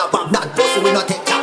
I'm not pussy, we not take time.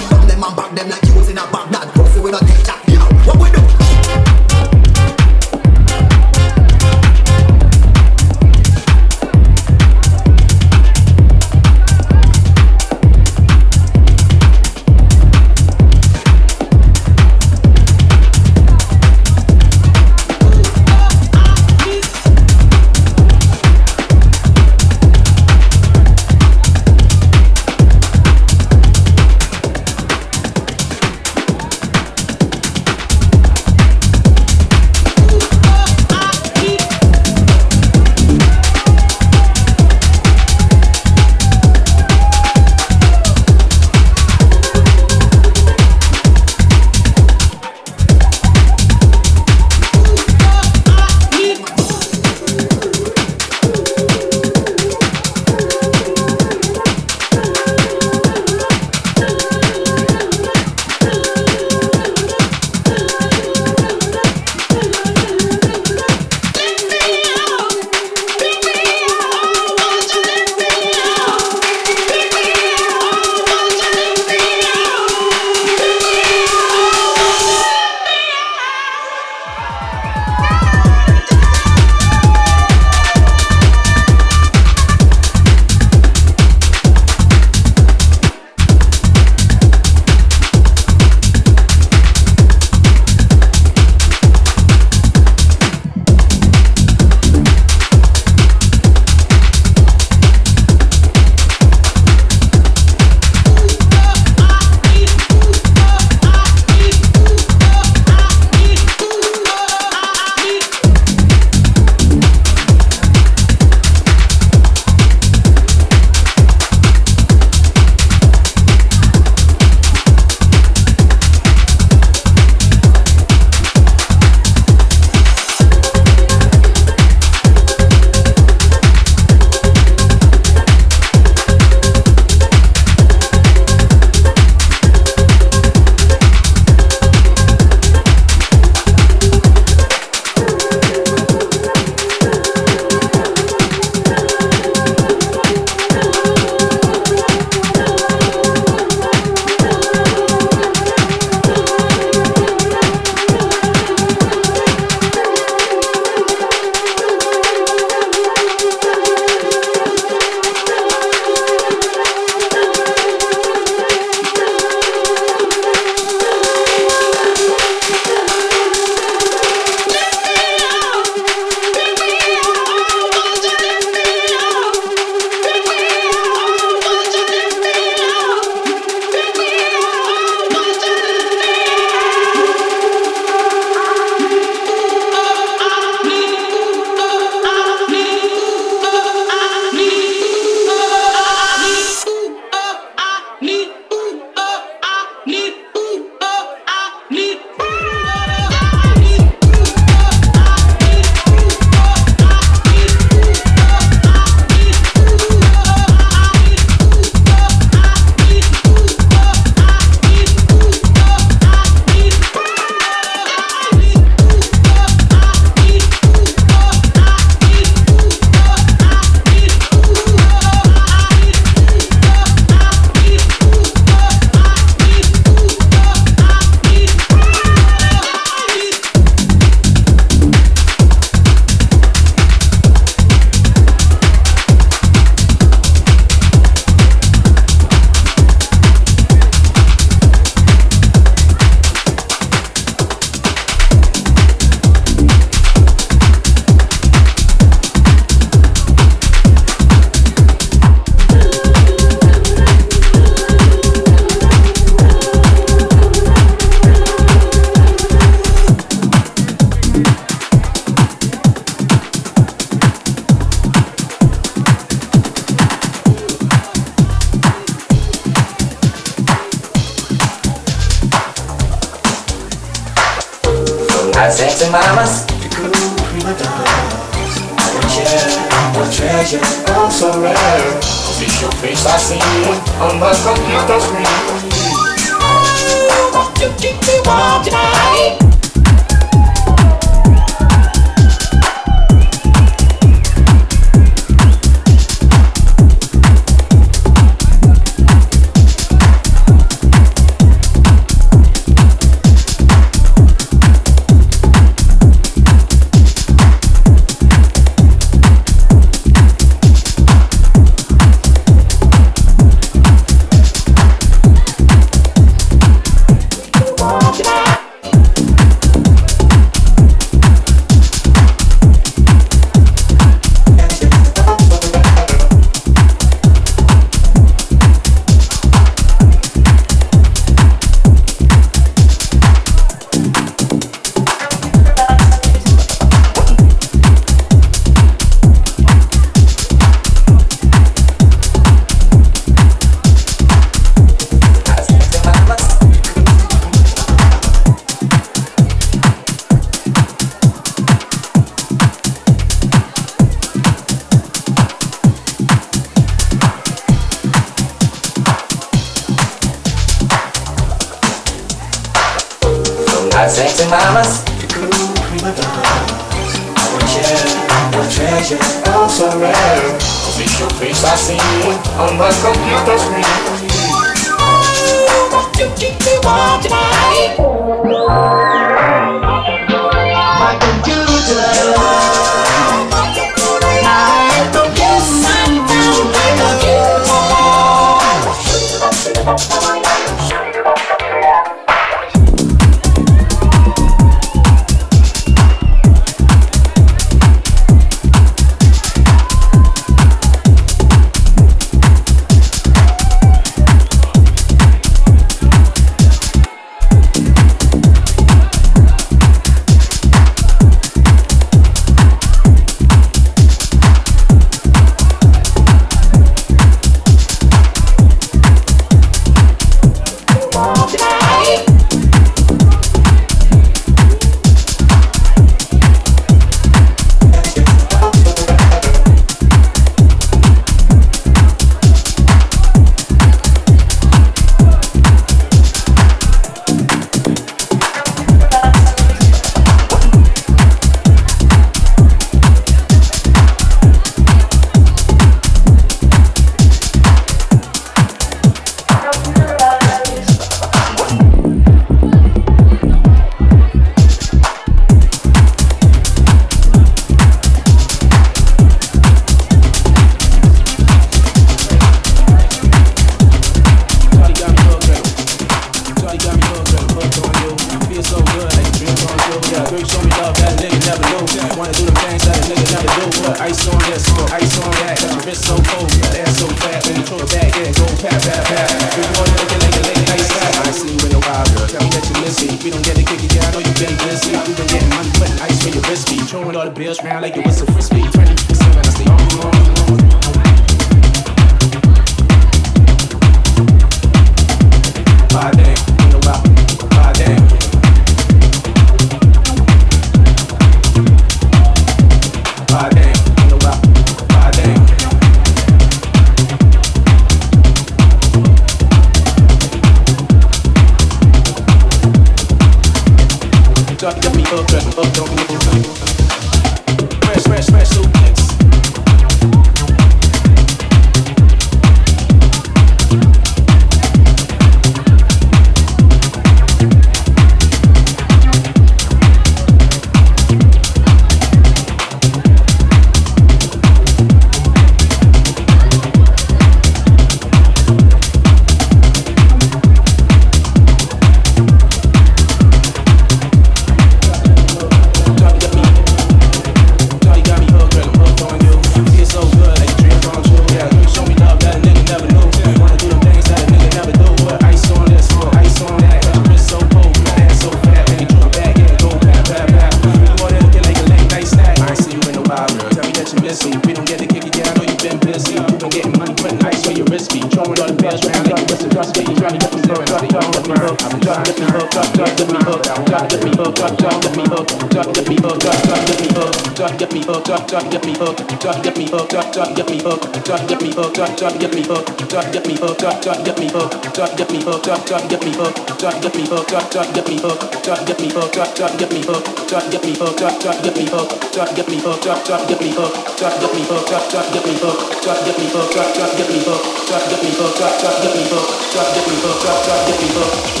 hooked, try to get me hooked, try to get me hooked, try to get me hooked, try to get me hooked, try to get me hooked.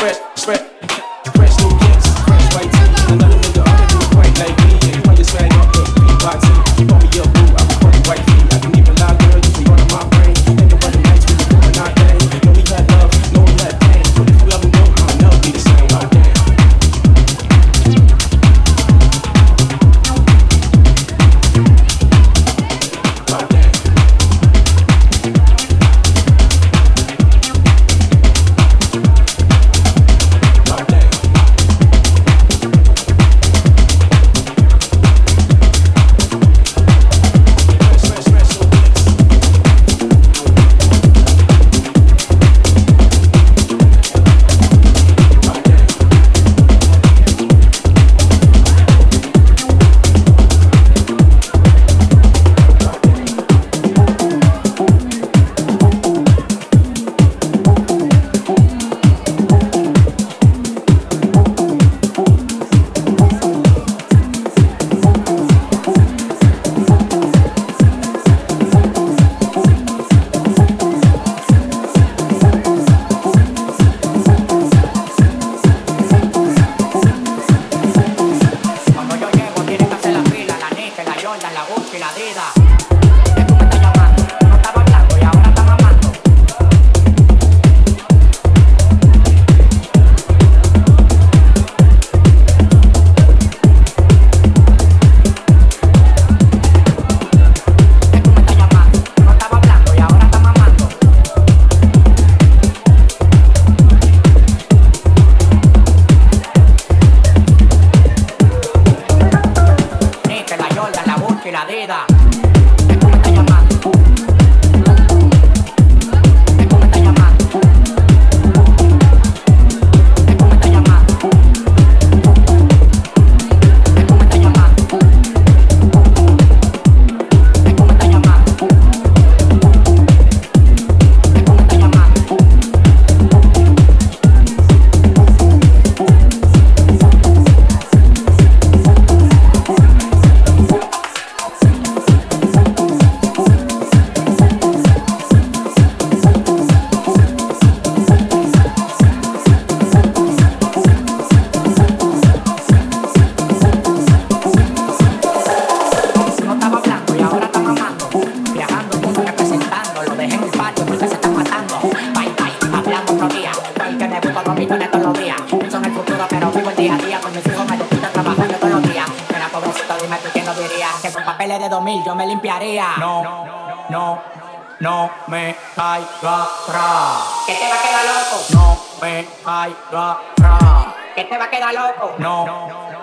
Brett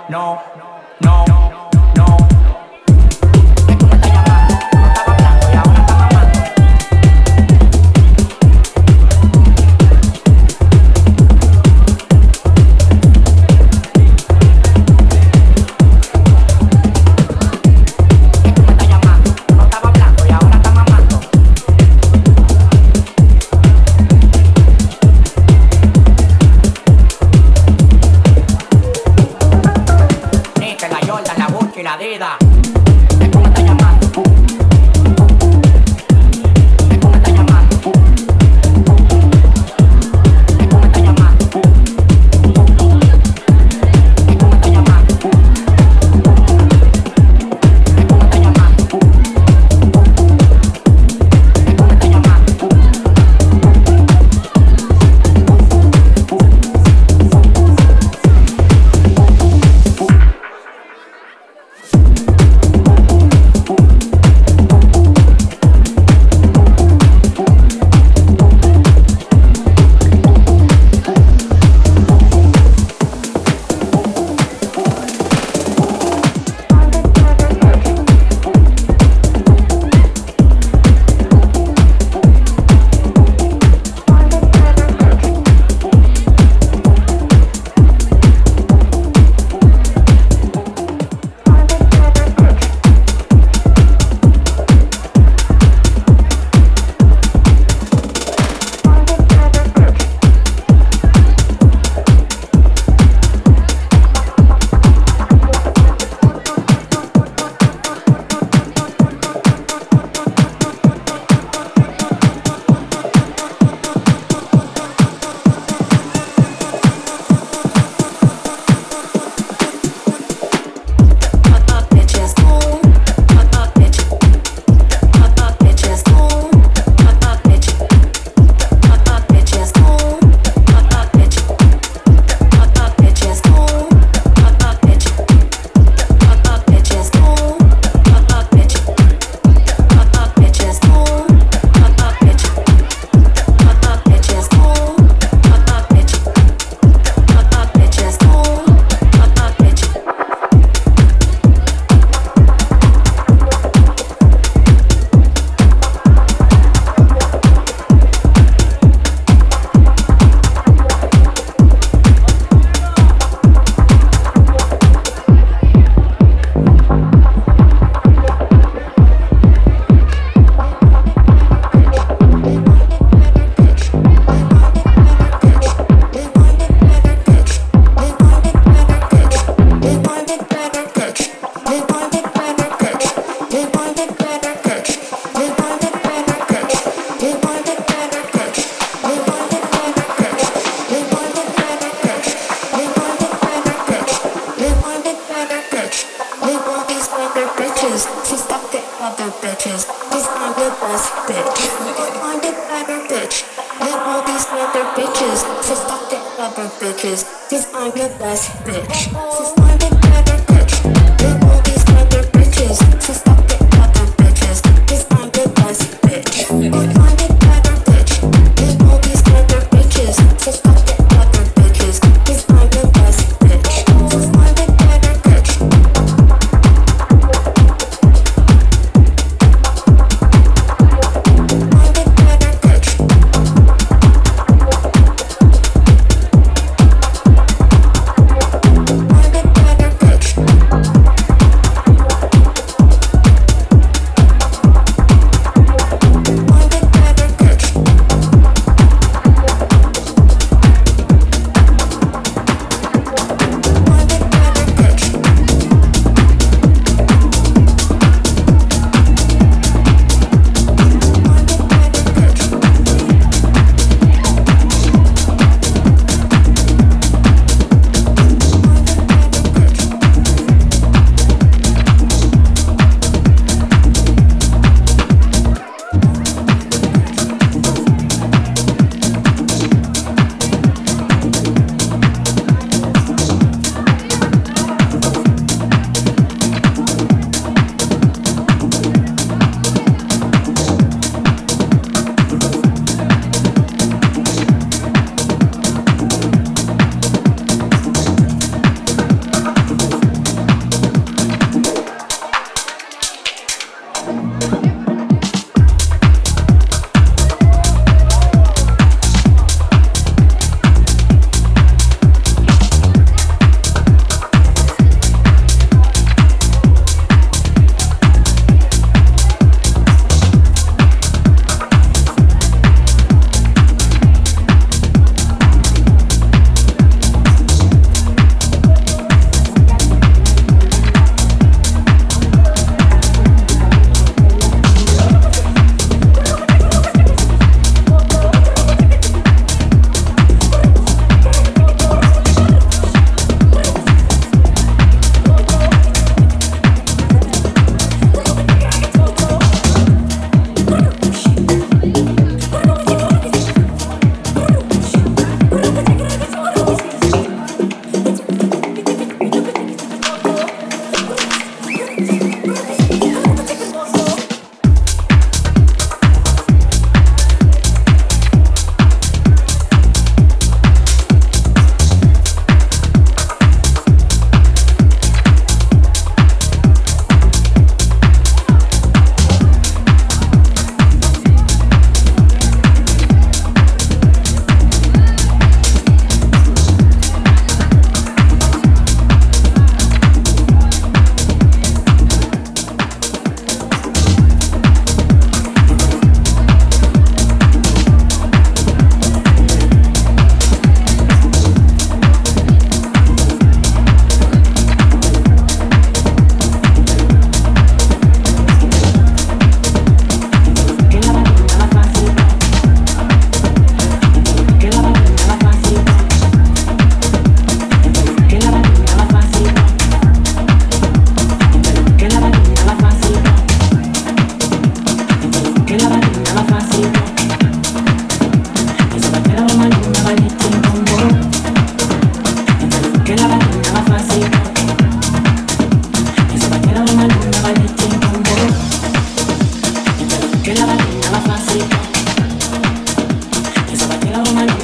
no.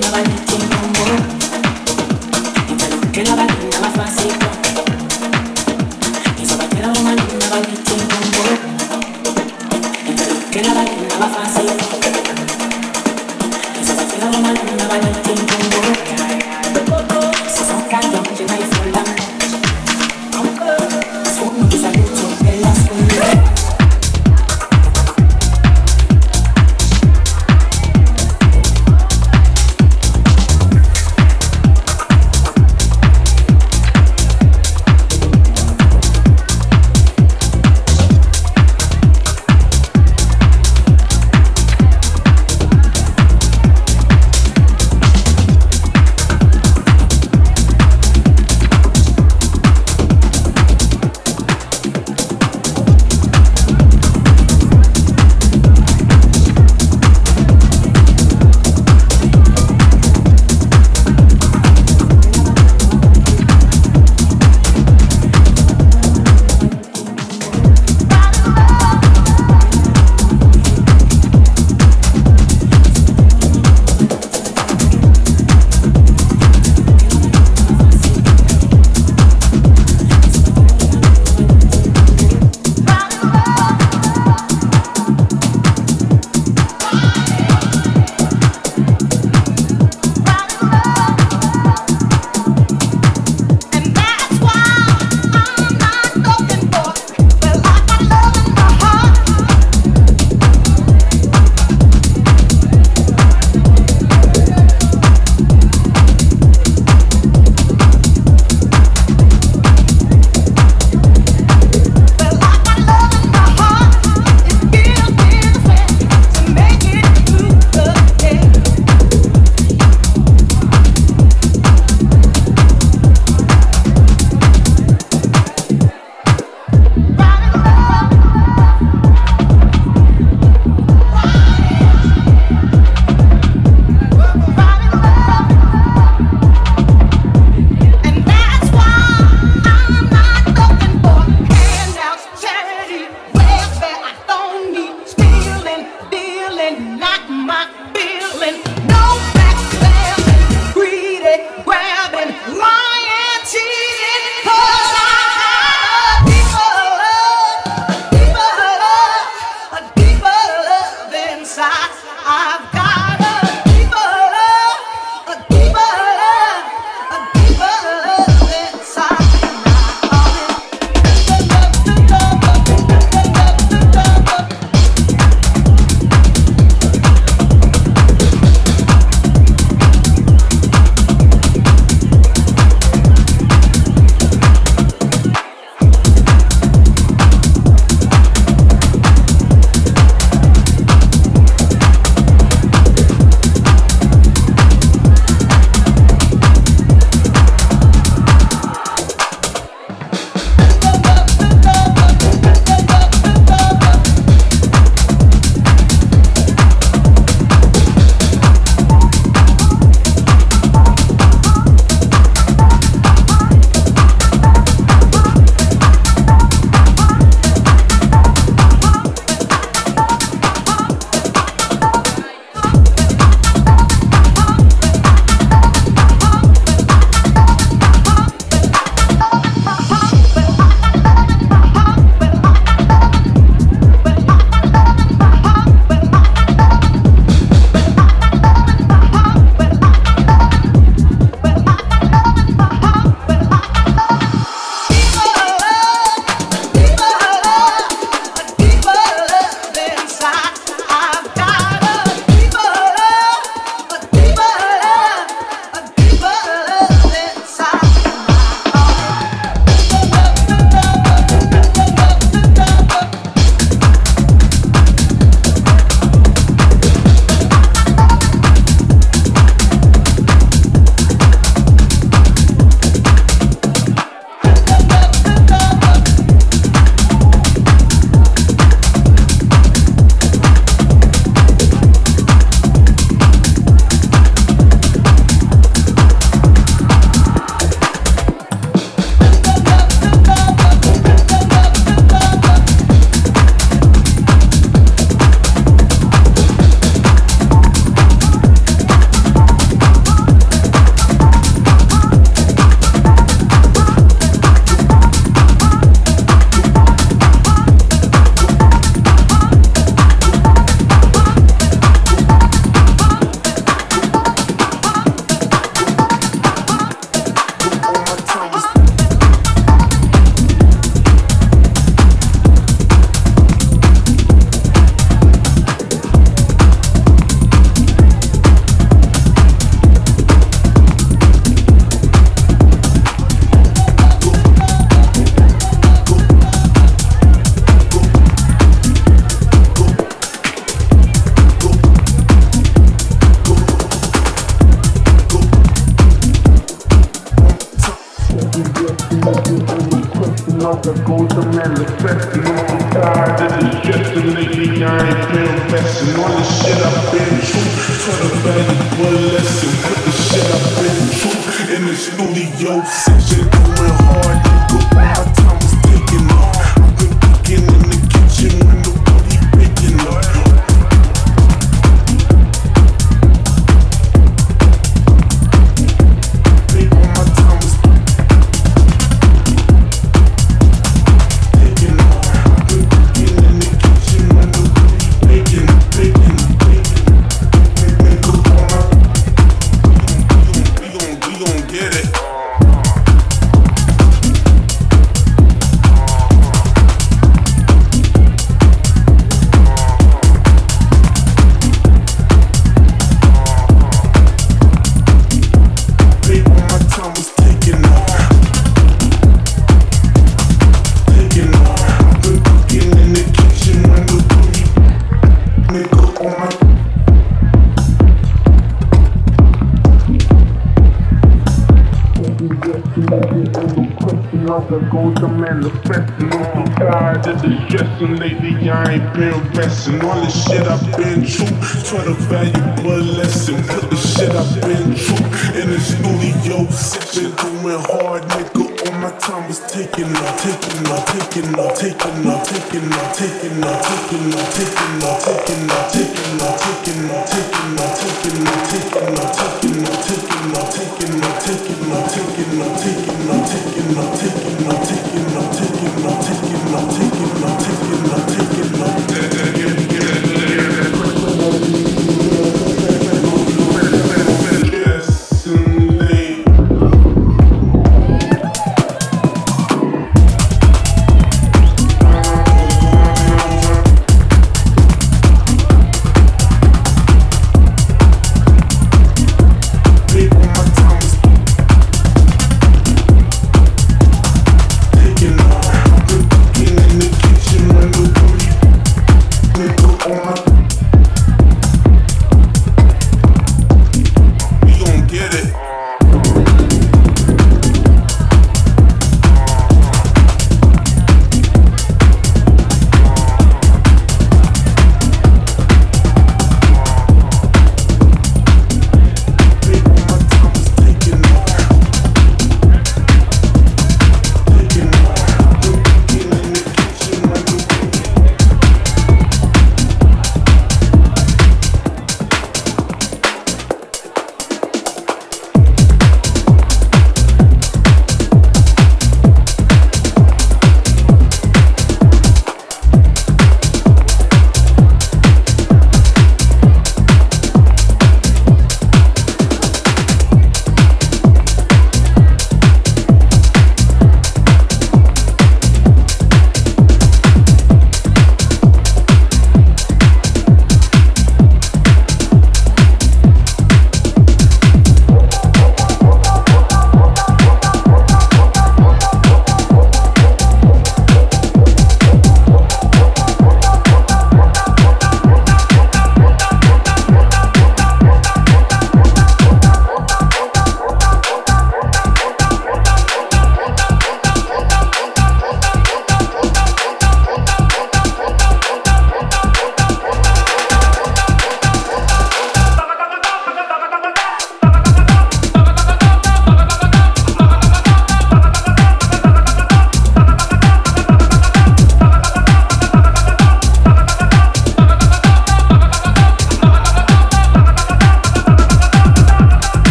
my life.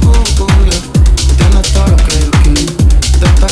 poco, no que aquí, de esta